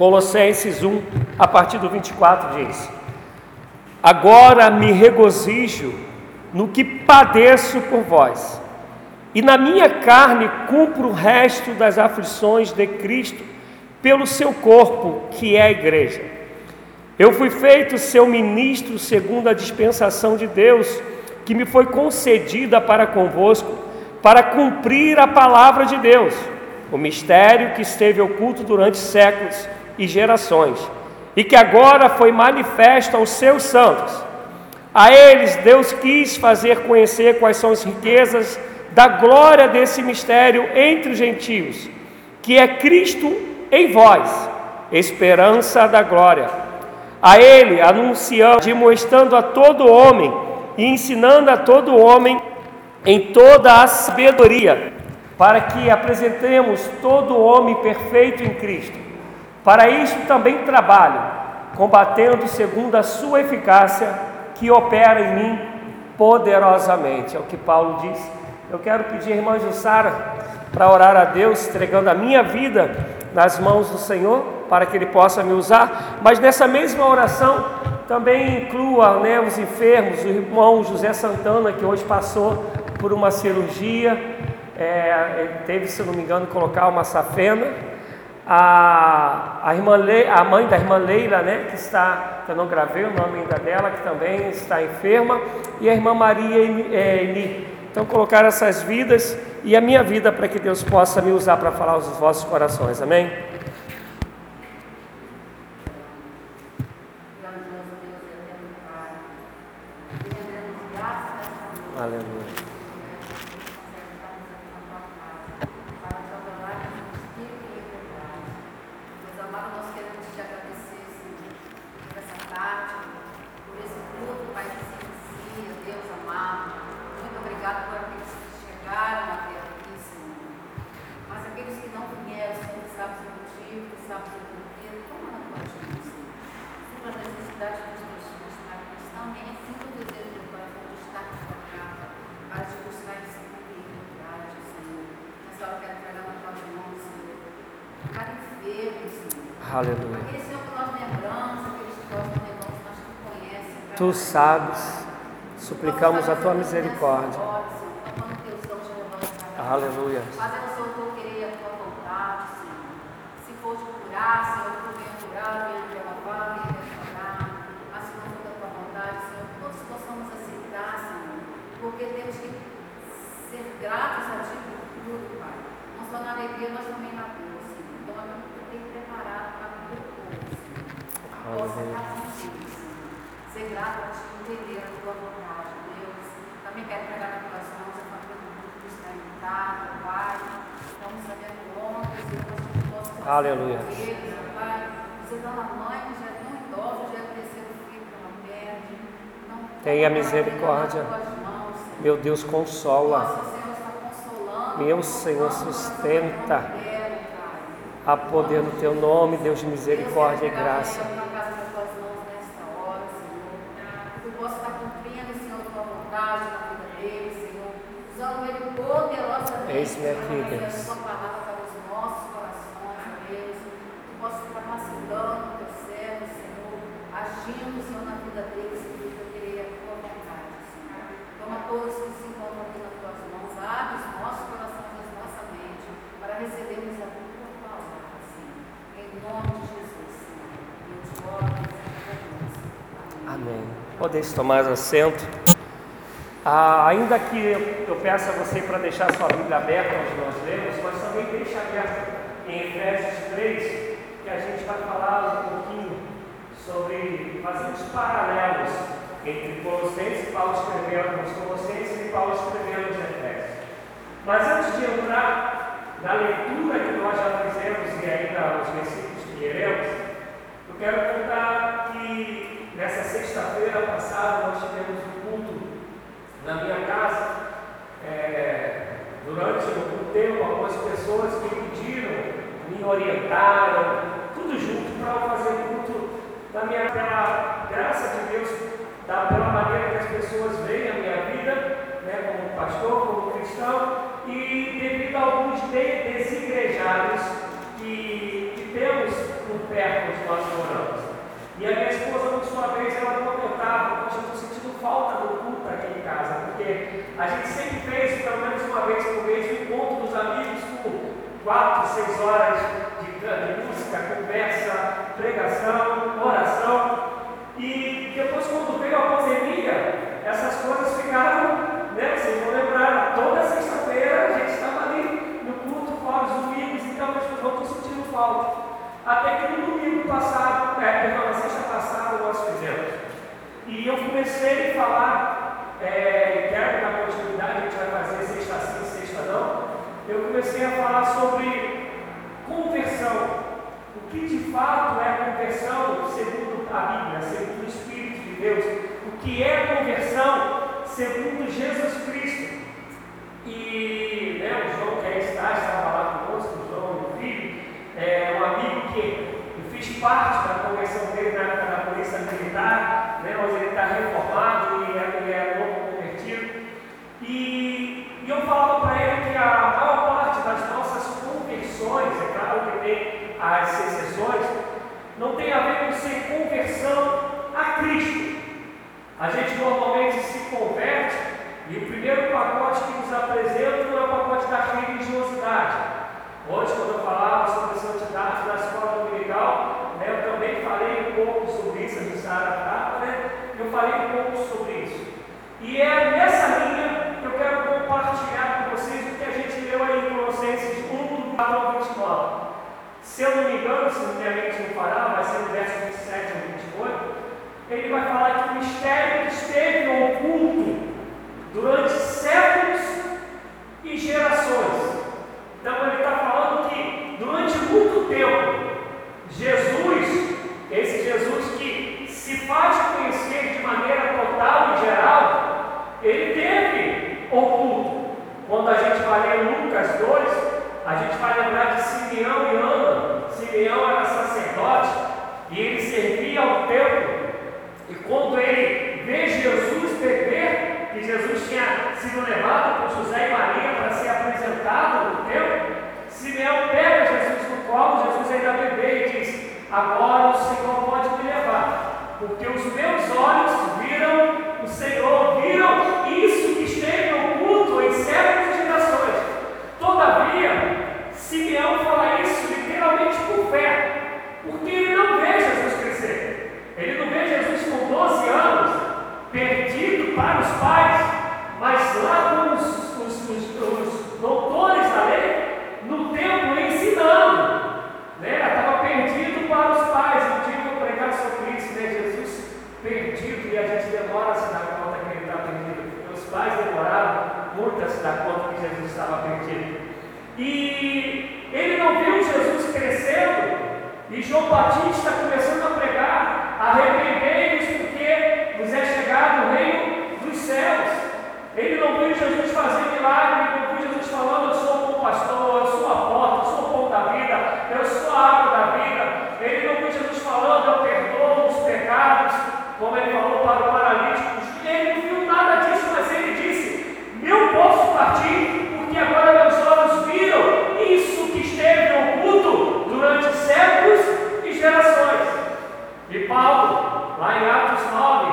Colossenses 1, a partir do 24 diz: Agora me regozijo no que padeço por vós, e na minha carne cumpro o resto das aflições de Cristo pelo seu corpo, que é a igreja. Eu fui feito seu ministro segundo a dispensação de Deus, que me foi concedida para convosco, para cumprir a palavra de Deus, o mistério que esteve oculto durante séculos e gerações, e que agora foi manifesto aos seus santos. A eles Deus quis fazer conhecer quais são as riquezas da glória desse mistério entre os gentios, que é Cristo em vós, esperança da glória. A ele anunciando, demonstrando a todo homem e ensinando a todo homem em toda a sabedoria, para que apresentemos todo homem perfeito em Cristo. Para isto também trabalho, combatendo segundo a sua eficácia, que opera em mim poderosamente. É o que Paulo diz. Eu quero pedir irmã Jussara para orar a Deus, entregando a minha vida nas mãos do Senhor, para que Ele possa me usar. Mas nessa mesma oração, também inclua né, os enfermos, o irmão José Santana, que hoje passou por uma cirurgia, é, teve, se não me engano, colocar uma safena a, a, irmã Le, a mãe da irmã Leila, né, que está, que eu não gravei o nome ainda dela, que também está enferma, e a irmã Maria Eli. Então, colocar essas vidas e a minha vida para que Deus possa me usar para falar aos vossos corações, amém? Aleluia. Tu sabes, suplicamos a tua misericórdia. Aleluia. Fazendo o Senhor querer a tua vontade, Senhor. Se for de curar, Senhor, tu venha curar, venha renovar, venha restaurar. Mas se não for da tua vontade, Senhor, todos possamos aceitar, Senhor. Porque temos que ser gratos a Ti por tudo, Pai. Não só na alegria, mas também na dor, Senhor. Então, é o que Tu tem preparado para o teu povo, Senhor. Possa estar contigo, Senhor. Ser grato a Ti, entender a Tua vontade, Deus. Também quero pegar nas Tuas mãos a família do que está Pai. Estamos sabendo ontem, Senhor, Aleluia. eles, Pai. Você dá uma mãe que já é tão idosa, já é o terceiro filho que ela perde. Não Tenha misericórdia. mãos. Meu Deus, consola. Nossa, Senhor, está consolando. Meu Senhor, sustenta. A poder no teu nome, Deus de misericórdia e graça. Tu possa estar cumprindo, Senhor, tua vontade na vida dele, Senhor. Usando ele poderosamente. Eis-me aqui, Senhor, Deus. a tua palavra para os nossos corações, ó Deus. Tu possa estar capacitando o teu servo, Senhor. Agindo, Senhor, na vida dele, segundo o que eu queria a tua vontade, Senhor. Toma todos que se encontram aqui nas tuas mãos. Abre os nossos corações e a nossa mente para recebermos a tua palavra, Senhor. Em nome de Jesus, Senhor. Eu te oro, Deus. Amém. Amém. Podeis tomar assento. Ah, ainda que eu peça a você para deixar sua Bíblia aberta onde nós lemos, mas também deixe aberta em Efésios 3, que a gente vai falar um pouquinho sobre, fazer os paralelos entre Colossenses Paulo escrevendo os Colossenses e Paulo escrevendo os Efésios. Mas antes de entrar na leitura que nós já fizemos e ainda os versículos que leremos, eu quero contar que nessa sexta-feira passada nós tivemos um culto na minha casa. É, durante o tempo, algumas pessoas me pediram, me orientaram, tudo junto para fazer culto na minha pela graça de Deus, da, pela maneira que as pessoas veem a minha vida, né, como pastor, como cristão, e devido a alguns de- desigrejados que, que temos por perto E a minha esposa, por sua vez, ela comentava, poxa, eu estou sentindo falta do culto aqui em casa, porque a gente sempre fez, pelo menos uma vez por mês, um encontro dos amigos por quatro, seis horas de, de música, conversa, pregação, oração. E depois, quando veio a pandemia, essas coisas ficaram, né? Vocês vão lembrar, toda sexta-feira a gente estava ali no culto fora os domingos, então as pessoas vão sentindo falta. Até que no domingo passado, é, perdão, na sexta passada nós fizemos. E eu comecei a falar, é, quero dar continuidade, a gente vai fazer sexta sim, sexta não. Eu comecei a falar sobre conversão. O que de fato é conversão segundo a Bíblia, segundo o Espírito de Deus. O que é conversão segundo Jesus Cristo. E né, o João que aí está, estava lá conosco, o João, meu filho, é um amigo que parte da conversão dele na época da polícia militar, né, mas ele está reformado e é, ele é novo convertido. E, e eu falava para ele que a maior parte das nossas conversões, é claro que tem as exceções, não tem a ver com ser conversão a Cristo. A gente normalmente se converte e o primeiro pacote que nos apresentam é o pacote da religiosidade. Hoje, quando eu falava sobre a santidade da escola dominical, né, eu também falei um pouco a né? Eu falei um pouco sobre isso. E é nessa linha que eu quero compartilhar com vocês o que a gente leu aí em Colossenses 1, 4 ao 29. Se eu não me engano, se minha mente não parar, vai ser no verso 27 ao 28. Ele vai falar que o mistério que esteve oculto durante séculos e gerações então ele está falando que durante muito tempo, Jesus, esse Jesus se faz conhecer de maneira total e geral, ele teve oculto. Quando a gente vai ler Lucas 2, a gente vai lembrar de Simeão e Ana. Simeão era sacerdote e ele servia ao templo. E quando ele vê Jesus beber, que Jesus tinha sido levado por José e Maria para ser apresentado no templo, Simeão pega Jesus no colo, Jesus ainda bebê e diz: Agora o Senhor pode me levar, porque os meus olhos viram o Senhor, viram isso que esteve oculto em séculos e gerações. Todavia, Simeão fala isso literalmente por fé, porque ele não vê Jesus crescer, ele não vê Jesus com 12 anos perdido para os pais, mas lá com os, os, os, os doutores da lei, no templo ensinando. Né? Estava perdido para os pais. Um dia eu pregar sobre isso, né? Jesus perdido, e a gente demora a se dar conta que ele está perdido. Os pais demoraram muito a se dar conta que Jesus estava perdido. E ele não viu Jesus crescendo, e João Batista começando a pregar, arrependei-vos porque vos é chegado o reino dos céus. Ele não viu Jesus fazer milagre, ele não viu Jesus falando, eu sou o bom pastor, eu sou a porta, eu sou o pão da vida, eu sou a água da vida. Ele não viu Jesus falando, eu perdoo os pecados, como ele falou para o paralítico. Ele não viu nada disso, mas ele disse, eu posso partir, porque agora meus olhos viram isso que esteve oculto durante séculos e gerações. E Paulo, lá em Atos 9,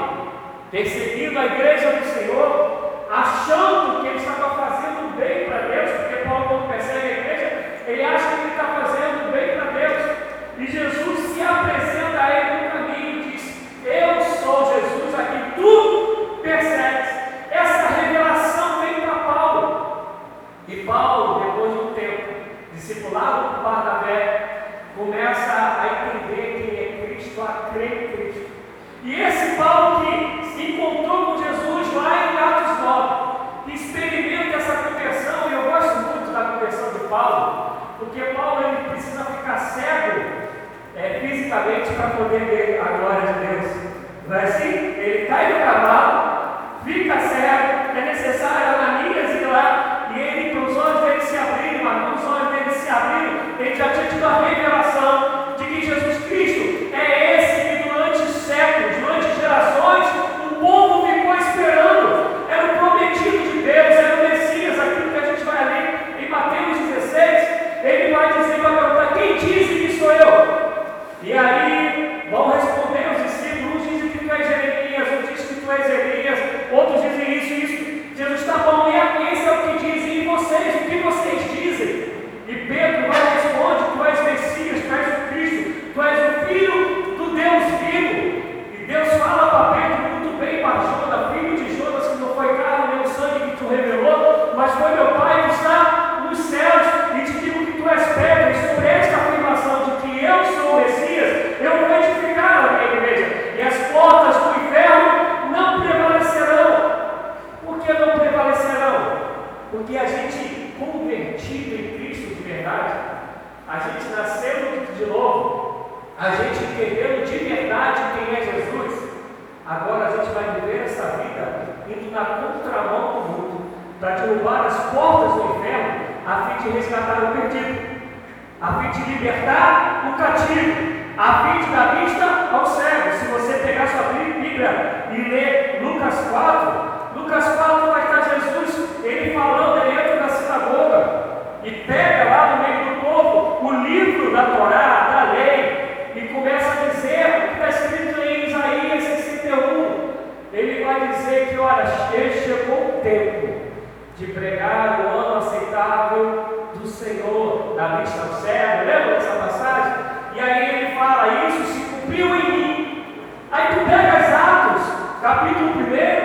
perseguindo a igreja do Senhor, achando que ele estava fazendo bem para Deus, porque Paulo, quando persegue a igreja, ele acha que ele está fazendo bem para Deus. E Jesus se apresenta a ele no caminho e diz: Eu sou Jesus a quem tu persegues. Essa revelação vem para Paulo. E Paulo, depois de um tempo, discipulado por Barnabé, começa a entender quem é Cristo, a crer em Cristo. E esse Paulo que se encontrou com Jesus lá em Atos 9, que experimenta essa conversão, e eu gosto muito da conversão Paulo, porque Paulo ele precisa ficar cego é, fisicamente para poder ver a glória de Deus. Não é assim? Ele cai do cavalo, fica cego, é necessário Ananias Aí tu pega os Atos, capítulo 1,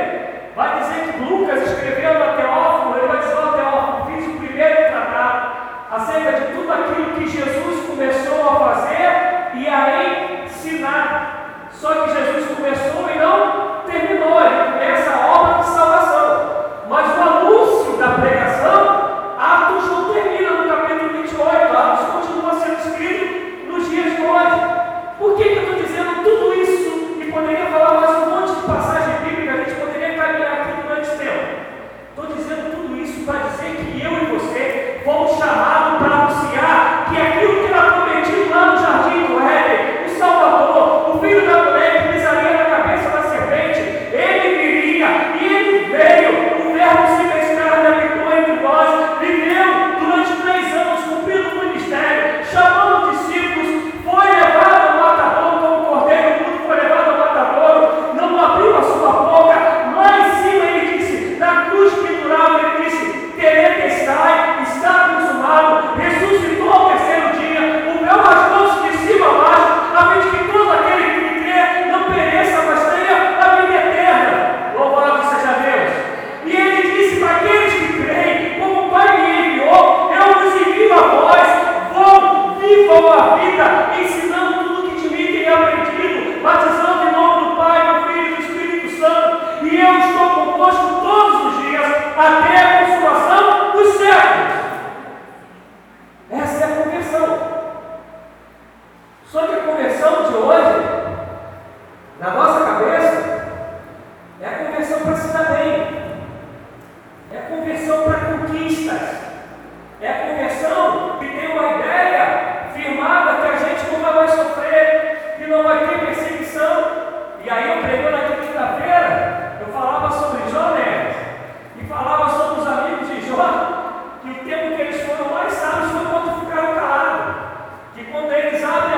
mensaje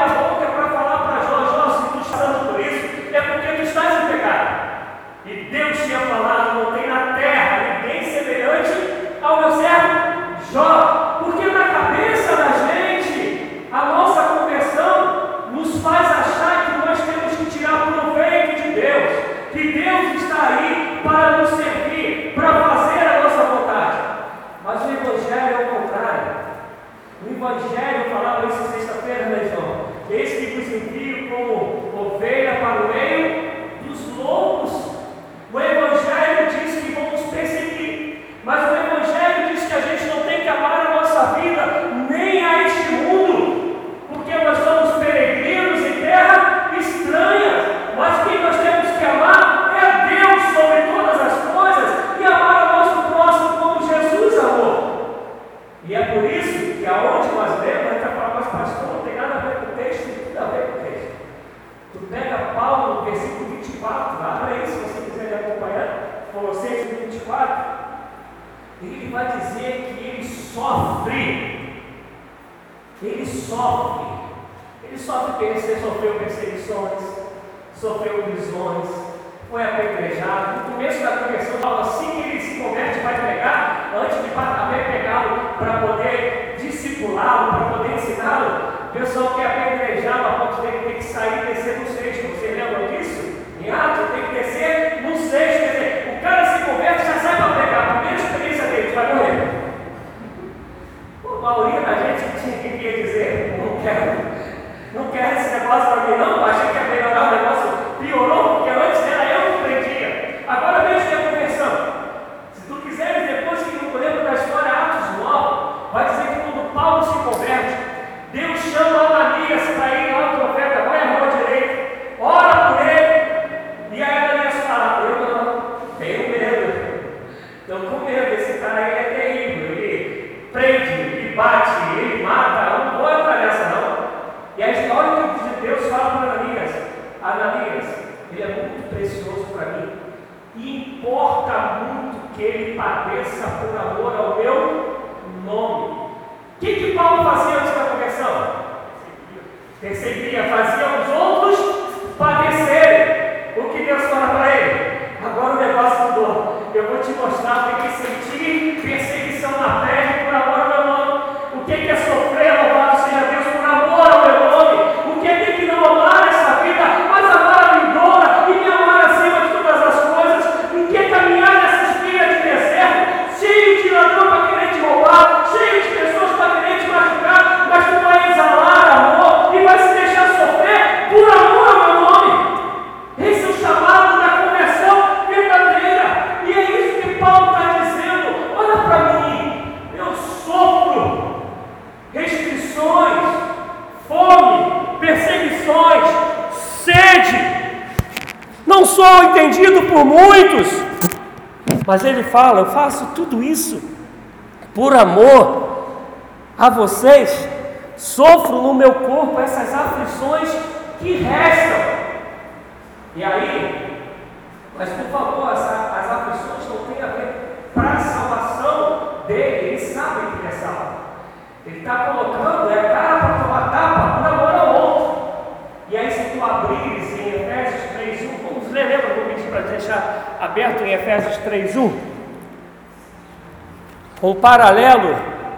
E é por isso que aonde nós lemos, a gente vai falar, mas pastor, não tem nada a ver com o texto, tem tudo a ver com o texto. Tu pega Paulo no versículo 24, abre aí se você quiser me acompanhar, Colossenses 24, e ele vai dizer que ele sofre, ele sofre, ele sofre perseguições, sofreu perseguições, sofreu prisões, foi apedrejado. No começo da conversão, Paulo, assim que ele se converte, vai pregar, antes de até pegá-lo para poder discipulá-lo, para poder ensiná-lo, o pessoal que é apedrejava a ponto dele ter que sair e descer no sexto. Vocês lembram disso? Em ato tem que descer no sexto. Quer dizer, o cara se converte já sai para pregar. A primeira experiência dele, vai morrer. A maioria da gente tinha que dizer: não quero, não quero esse negócio para mim, não. Achei que ia melhorar o negócio, piorou porque eu por muitos, mas ele fala: eu faço tudo isso por amor a vocês. Sofro no meu corpo essas aflições que restam. E aí, mas por favor, essa, as aflições não têm a ver para a salvação dele, ele sabe que é salvo. Ele está colocando, é cara para tomar tapa por amor ao outro. E aí, se tu abrires em Efésios 3.1, vamos ler, lembra? Vou pedir para deixar aberto em Efésios 3.1. Com paralelo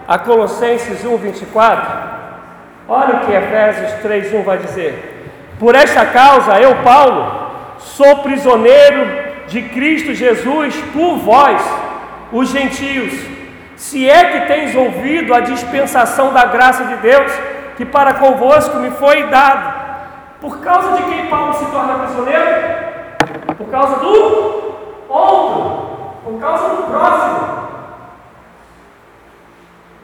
a Colossenses 1.24. Olha o que Efésios 3.1 vai dizer. Por esta causa, eu, Paulo, sou prisioneiro de Cristo Jesus por vós, os gentios, se é que tens ouvido a dispensação da graça de Deus, que para convosco me foi dado. Por causa de quem Paulo se torna prisioneiro? Por causa do outro, por causa do próximo,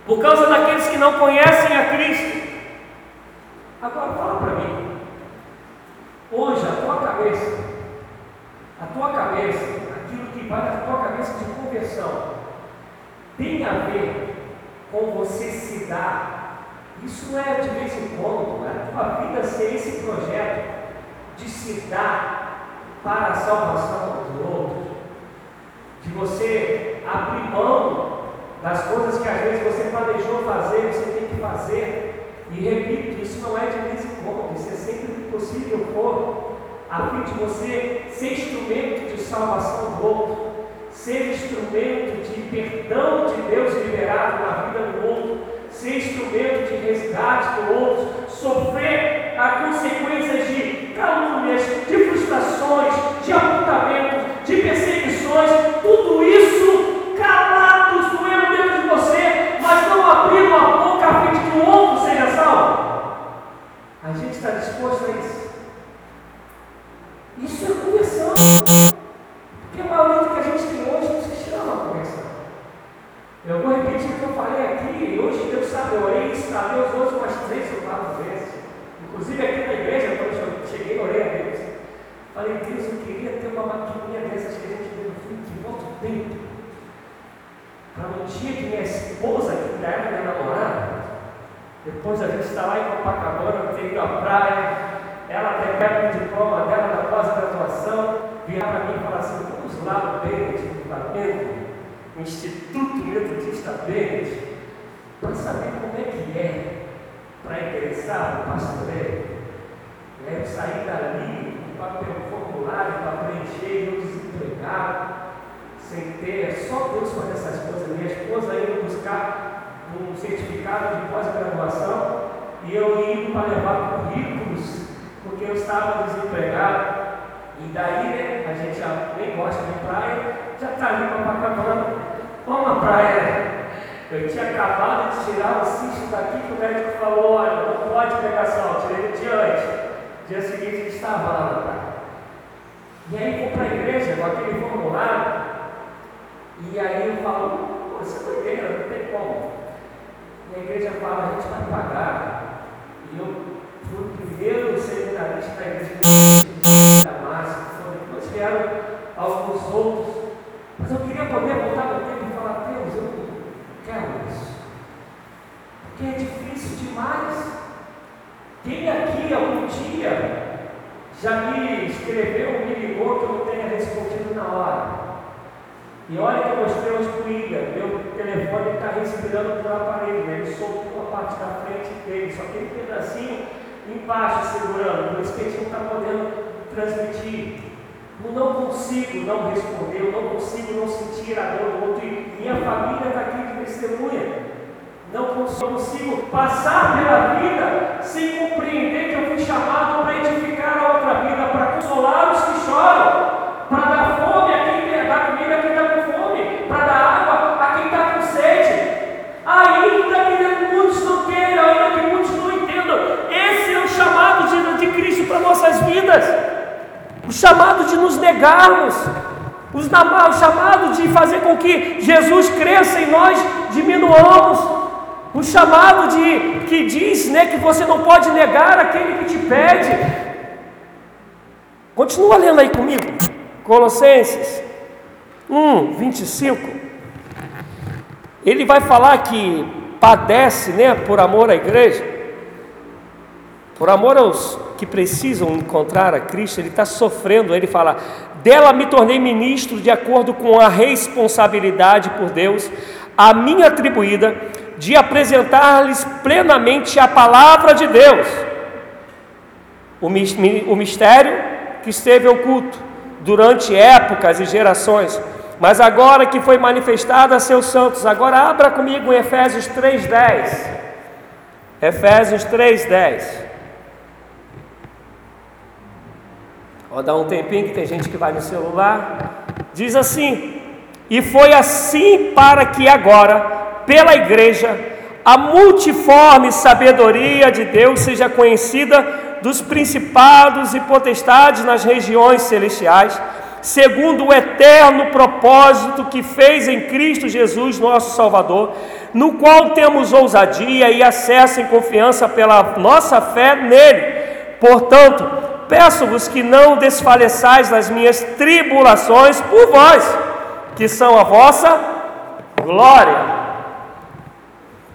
por causa daqueles que não conhecem a Cristo. Agora fala para mim, hoje a tua cabeça, a tua cabeça, aquilo que vai na tua cabeça de conversão, tem a ver com você se dar. Isso não é de vez em quando, é a tua vida ser esse projeto de se dar para a salvação dos outros, de você abrir mão das coisas que às vezes você planejou fazer, você tem que fazer. E repito, isso não é de vez em quando, isso é sempre que possível for, a fim de você ser instrumento de salvação do outro ser instrumento de perdão de Deus liberado na vida do outro, ser instrumento de resgate do outro, sofrer as consequências de calúnias, frustrações, de perseguições, tudo isso calados doendo dentro de você, mas não abrindo a boca a fim de que o outro seja salvo. A gente está disposto a isso. Isso é conversão. Porque a maioria do que a gente tem hoje não se chama conversão. Eu vou repetir o que eu falei aqui, e hoje Deus sabe, eu orei isso para Deus hoje umas três ou quatro vezes. Inclusive aqui na igreja, quando eu cheguei, eu orei a Deus. Falei, Deus, eu queria ter uma maquininha dessas que a gente vê no filme que volta o tempo. Para um dia que minha esposa, que ainda era minha namorada, depois a gente está lá em Copacabana, tem ido à praia, ela até pega o diploma dela da pós-graduação, virar para mim e falar assim, vamos lá no Bennett, no Flamengo, Instituto Bennett, para saber como é que é para ingressar no pastoreio. Eu saí dali com papel formulário para preencher, eu desempregado, sem ter, só Deus faz essas coisas. Minha esposa indo buscar um certificado de pós-graduação e eu indo para levar currículos, porque eu estava desempregado. E daí, né, a gente já nem gosta de praia, já está ali para Copacabana. Vamos à praia. Eu tinha acabado de tirar o cisto daqui que o médico falou, olha, não pode pegar sol, tirei no dia antes. Dia seguinte ele estava lá na praia. E aí vou para a igreja com aquele formulário, e aí eu falo, você é doideira, não tem como. E a igreja fala, a gente vai pagar. E eu fui o primeiro seminarista da igreja da Márcia, depois vieram alguns outros. Mas eu queria poder voltar no tempo e falar, Deus, eu não quero isso. Porque é difícil demais. Quem aqui algum dia já me escreveu, me ligou que eu não tenha respondido na hora. E olha que eu mostrei hoje para o meu telefone está respirando pelo aparelho, né? ele soltou a parte da frente dele, só um pedacinho embaixo segurando, por isso que a gente não está podendo transmitir. Eu não consigo não responder, eu não consigo não sentir a dor do outro, e minha família está aqui de testemunha. Não consigo passar pela vida sem compreender que eu fui chamado para edificar a outra vida, para consolar os que choram, para dar fome a quem tem, dar comida a quem está com fome, para dar água a quem está com sede. Ainda que muitos não queiram, ainda que muitos não entendam, esse é o chamado de, de Cristo para nossas vidas. O chamado de nos negarmos, o chamado de fazer com que Jesus cresça e nós diminuamos. O chamado de que diz, né, que você não pode negar aquele que te pede. Continua lendo aí comigo. Colossenses 1, 25. Ele vai falar que padece, né, por amor à igreja, por amor aos que precisam encontrar a Cristo, ele está sofrendo. Ele fala: Dela me tornei ministro de acordo com a responsabilidade por Deus, a mim atribuída de apresentar-lhes plenamente a palavra de Deus, o mistério que esteve oculto durante épocas e gerações, mas agora que foi manifestado a seus santos. Agora abra comigo em Efésios 3:10. Efésios 3:10. Vou dar um tempinho que tem gente que vai no celular. Diz assim: E foi assim para que agora pela igreja, a multiforme sabedoria de Deus seja conhecida dos principados e potestades nas regiões celestiais, segundo o eterno propósito que fez em Cristo Jesus, nosso Salvador, no qual temos ousadia e acesso em confiança pela nossa fé nele. Portanto, peço-vos que não desfaleçais nas minhas tribulações por vós, que são a vossa glória.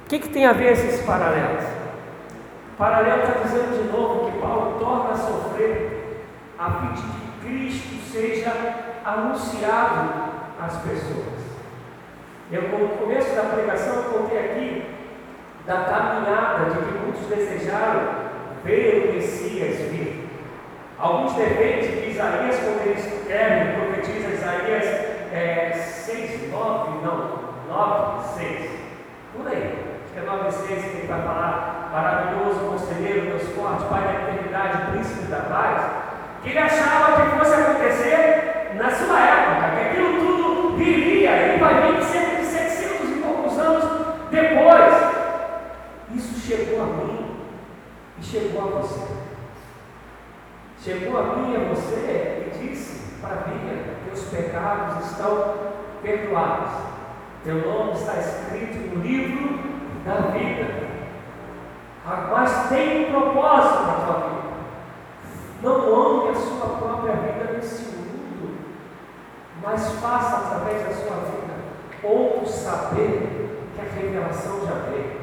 O que, que tem a ver esses paralelos? Paralelo está dizendo de novo que Paulo torna a sofrer a fim de que Cristo seja anunciado às pessoas. Eu, no começo da pregação, contei aqui da caminhada de que muitos desejaram ver o Messias vir. Alguns dependem de Isaías, quando ele escreve, profetiza Isaías é, 6, 9, não, 9, 6, por aí é 9,6 que ele vai falar, maravilhoso, conselheiro, Deus forte, Pai da eternidade, príncipe da paz, que ele achava que fosse acontecer na sua época, que aquilo tudo viria, ele vai vir cerca de 700 e poucos anos depois. Isso chegou a mim e chegou a você. Chegou a mim e a você e disse: Maravilha, teus pecados estão perdoados. Teu nome está escrito no livro da vida. Mas tem um propósito na tua vida. Não ame a sua própria vida nesse mundo, mas faça através da sua vida outros saber que a revelação já veio,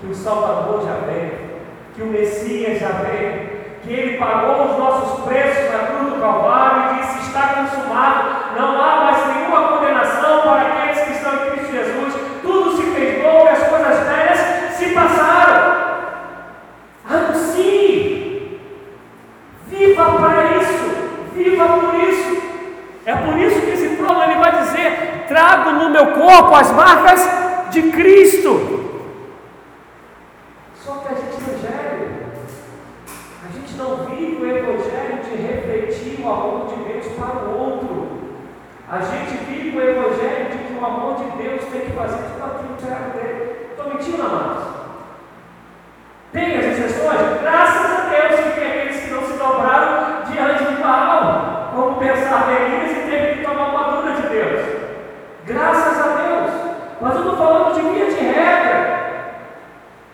que o Salvador já veio, que o Messias já veio, que ele pagou os nossos preços na cruz do Calvário e disse: está consumado, não há mais nenhuma condenação para aqueles trago no meu corpo as marcas de Cristo. Só que a gente não gera, a gente não vive o Evangelho de refletir o amor de Deus para o outro. A gente vive o Evangelho de que o amor de Deus tem que fazer tudo aquilo que serve dele. Estou mentindo, amados? Tem as exceções? Graças a Deus que tem aqueles que não se dobraram Graças a Deus. Mas eu estou falando de via de regra.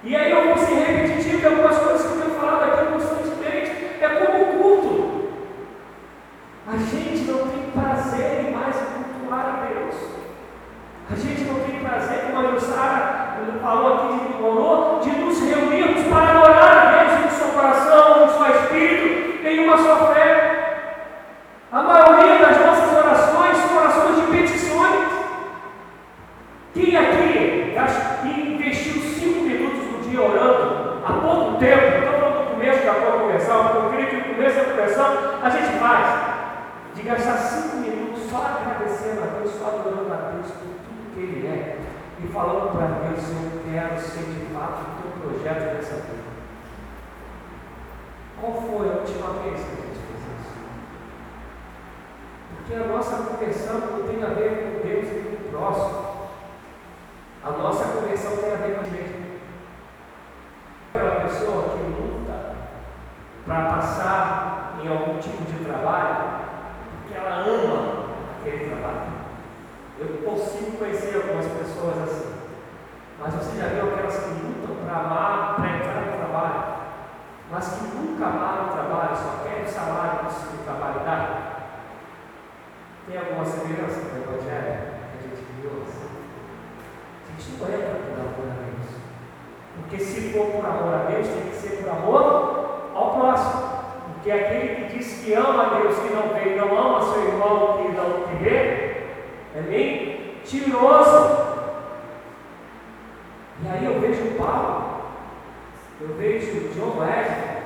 E aí eu vou ser repetitivo de algumas coisas que eu tenho falado aqui constantemente. É como o culto. A gente não tem prazer em mais cultuar a Deus. A gente não tem prazer, como a Jussara falou aqui de Morô, tempo, então, eu estou falando do começo da tua conversão, porque eu creio que o começo é da conversão a gente faz, de gastar cinco minutos só agradecendo a Deus, só adorando a Deus por tudo que Ele é, e falando para Deus, eu quero ser de fato o teu projeto nessa vida. Qual foi a última vez que a gente fez isso? Porque a nossa conversão não tem a ver com Deus e com o próximo. A nossa conversão tem a ver com a gente. Para passar em algum tipo de trabalho, porque ela ama aquele trabalho. Eu consigo conhecer algumas pessoas assim. Mas você já viu aquelas que lutam para amar, para entrar no trabalho, mas que nunca amaram o trabalho, só querem o salário que o trabalho dá? Tem alguma semelhança com o Evangelho que a gente viu assim? Isso não é por amor a Deus. Porque se for por amor a Deus, tem que ser por amor. Porque aquele que diz que ama a Deus, que não vê, e não ama seu irmão que não vê, é mentiroso. E aí eu vejo Paulo, eu vejo John Wesley,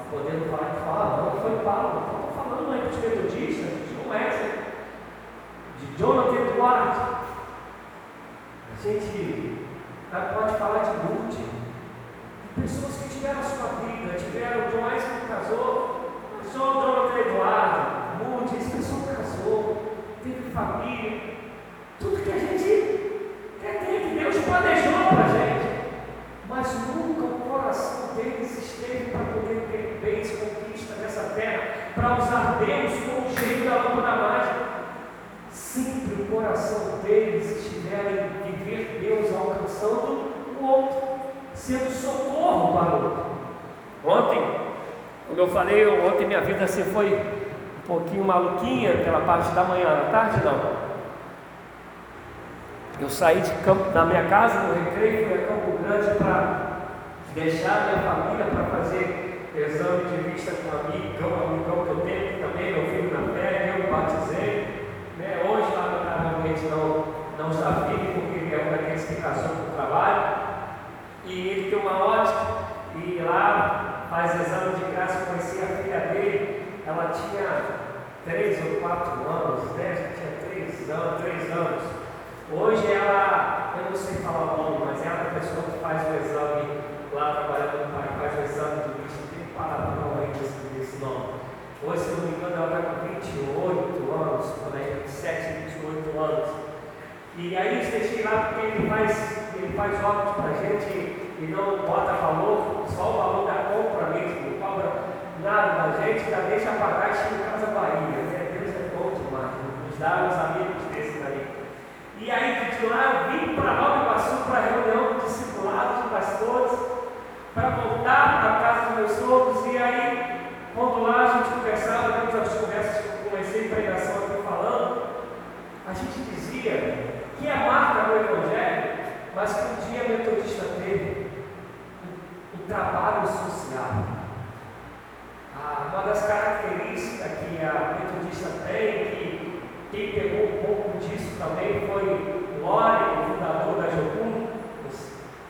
a podendo falar que fala, não foi Paulo, não estou falando aí de metodista, de John Wesley, de Jonathan Edwards gente pode falar de multi, pessoas que tiveram a sua vida, tiveram o Joás que casou, João Jonathan Eduardo, multi, esse pessoa casou, teve família, tudo que a gente quer ter, que Deus planejou para a gente, mas nunca o coração deles esteve para poder ter bens, conquista nessa terra, para usar Deus como o jeito da lâmpada mágica. Sempre o coração deles estiver em viver Deus alcançando o outro, sendo socorro para o outro. Ontem, como eu falei, ontem minha vida assim foi um pouquinho maluquinha, aquela parte da manhã, à tarde não. Eu saí de campo, da minha casa, no recreio, fui a Campo Grande para deixar minha família para fazer exame de vista com um amigo, um amigão que eu tenho, que também meu filho na fé, eu batizei. Né? Hoje lá realmente não, não está vivo, porque é um daqueles que casou com o trabalho. E ele tem uma ótica, e lá faz exame de graça, conheci a filha dele, ela tinha três ou quatro anos, né? tinha três anos, três anos. Hoje ela, eu não sei falar o nome, mas é a pessoa que faz o exame lá trabalhando no pai, faz o exame de vista, tem que parar para não esse, esse nome. Hoje, se não me engano, ela está com 28 anos, quando é 27, 28 anos. E aí eu deixei lá porque ele faz, faz óculos para a gente e não bota valor, só o valor da compra mesmo, não cobra nada da gente, já deixa pagar e em Casa Bahia. Né? Deus é bom demais, nos dá uns amigos desses aí. E aí de lá eu vim para Nova Iguaçu para a reunião de discipulados, de pastores, para voltar para a casa dos meus sogros, e aí, quando lá a gente conversava, dentro das conversas que comecei a pregação aqui falando, a gente dizia que é marca do Evangelho, mas que um dia metodista teve um, um trabalho social. Ah, uma das características que a metodista tem, que quem pegou um pouco disso também foi Lore, o fundador da Jocum.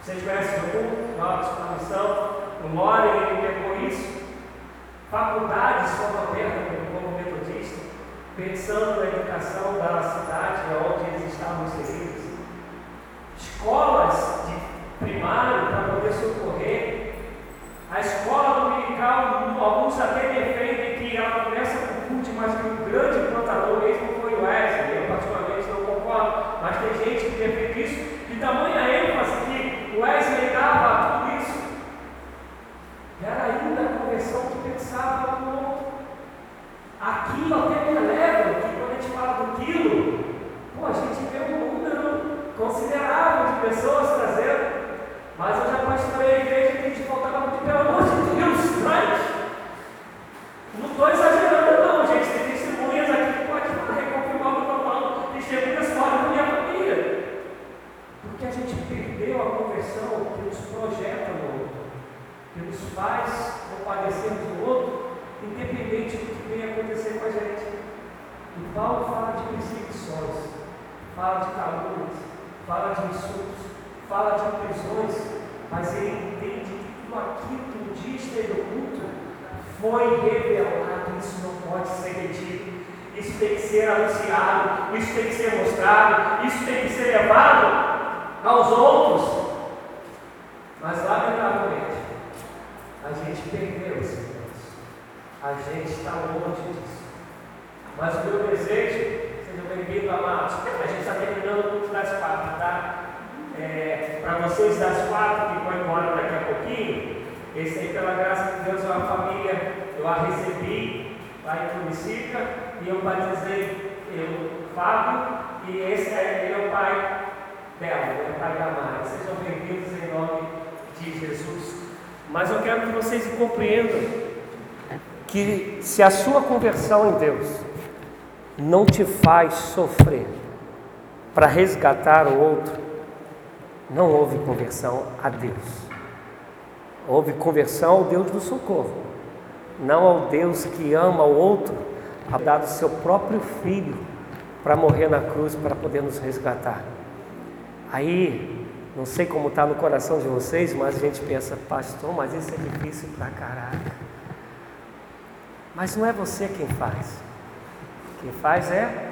Vocês conhecem o Jocum? Nossa missão. O Lore, ele pegou isso. Faculdades foram abertas pelo povo metodista pensando na educação da cidade onde eles estavam inseridos, escolas de primário para poder socorrer, a escola dominical, alguns até defendem que ela começa com culto, mas que o grande plantador mesmo foi o Wesley, eu particularmente não concordo, mas tem gente que defende isso, de tamanha ênfase que o Wesley dava a tudo isso, era ainda a conversão que pensava no outro. Aquilo até me leva, que quando a gente fala do quilo, pô, a gente vê um número considerável de pessoas trazendo, mas eu já pastorei a igreja que a gente faltava muito, pelo amor de Deus, traz. Não estou exagerando não, gente, tem testemunhas aqui que pode reconfirmar o que eu estou falando, testemunhas fora da minha família. Porque a gente perdeu a conversão que nos projeta no outro, que nos faz compadecer do outro, independente do que venha acontecer com a gente. E Paulo fala de perseguições, fala de calúnias, fala de insultos, fala de prisões, mas ele entende que tudo aquilo que um dia esteve oculto foi revelado, isso não pode ser retido. Isso tem que ser anunciado, isso tem que ser mostrado, isso tem que ser levado aos outros. Mas, lamentavelmente, a gente perdeu esse Deus. A gente está longe disso. Mas o meu desejo, seja bem-vindo, amados. A gente está terminando o culto das quatro, tá? É, Para vocês das quatro que vão embora daqui a pouquinho, esse aí, pela graça de Deus, é uma família, eu a recebi lá em Curicica e eu batizei eu, Fábio, e esse é, ele é o pai dela, é o pai da Mari. Sejam bem-vindos em nome de Jesus. Mas eu quero que vocês compreendam que se a sua conversão em Deus não te faz sofrer para resgatar o outro, não houve conversão a Deus. Houve conversão ao Deus do socorro, não ao Deus que ama o outro, ha dado seu próprio filho para morrer na cruz para poder nos resgatar. Aí, não sei como está no coração de vocês, mas a gente pensa, pastor, mas isso é difícil pra caraca. Mas não é você quem faz. Quem faz é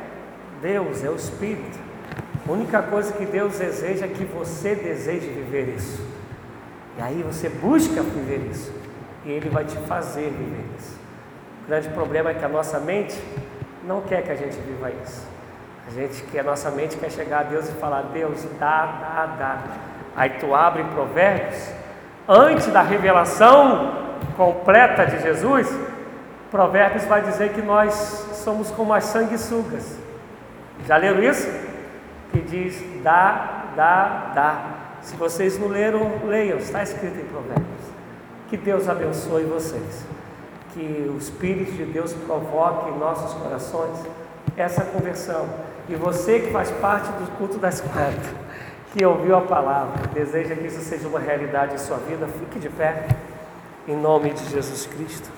Deus, é o Espírito. A única coisa que Deus deseja é que você deseje viver isso. E aí você busca viver isso. E Ele vai te fazer viver isso. O grande problema é que a nossa mente não quer que a gente viva isso. A gente que a nossa mente quer chegar a Deus e falar, Deus, dá, dá, dá. Aí tu abre Provérbios, antes da revelação completa de Jesus, Provérbios vai dizer que nós somos como as sanguessugas. Já leram isso? Que diz dá, dá, dá. Se vocês não leram, leiam, está escrito em Provérbios. Que Deus abençoe vocês. Que o Espírito de Deus provoque em nossos corações essa conversão. E você que faz parte do culto das quatro, que ouviu a palavra, deseja que isso seja uma realidade em sua vida, fique de pé, em nome de Jesus Cristo.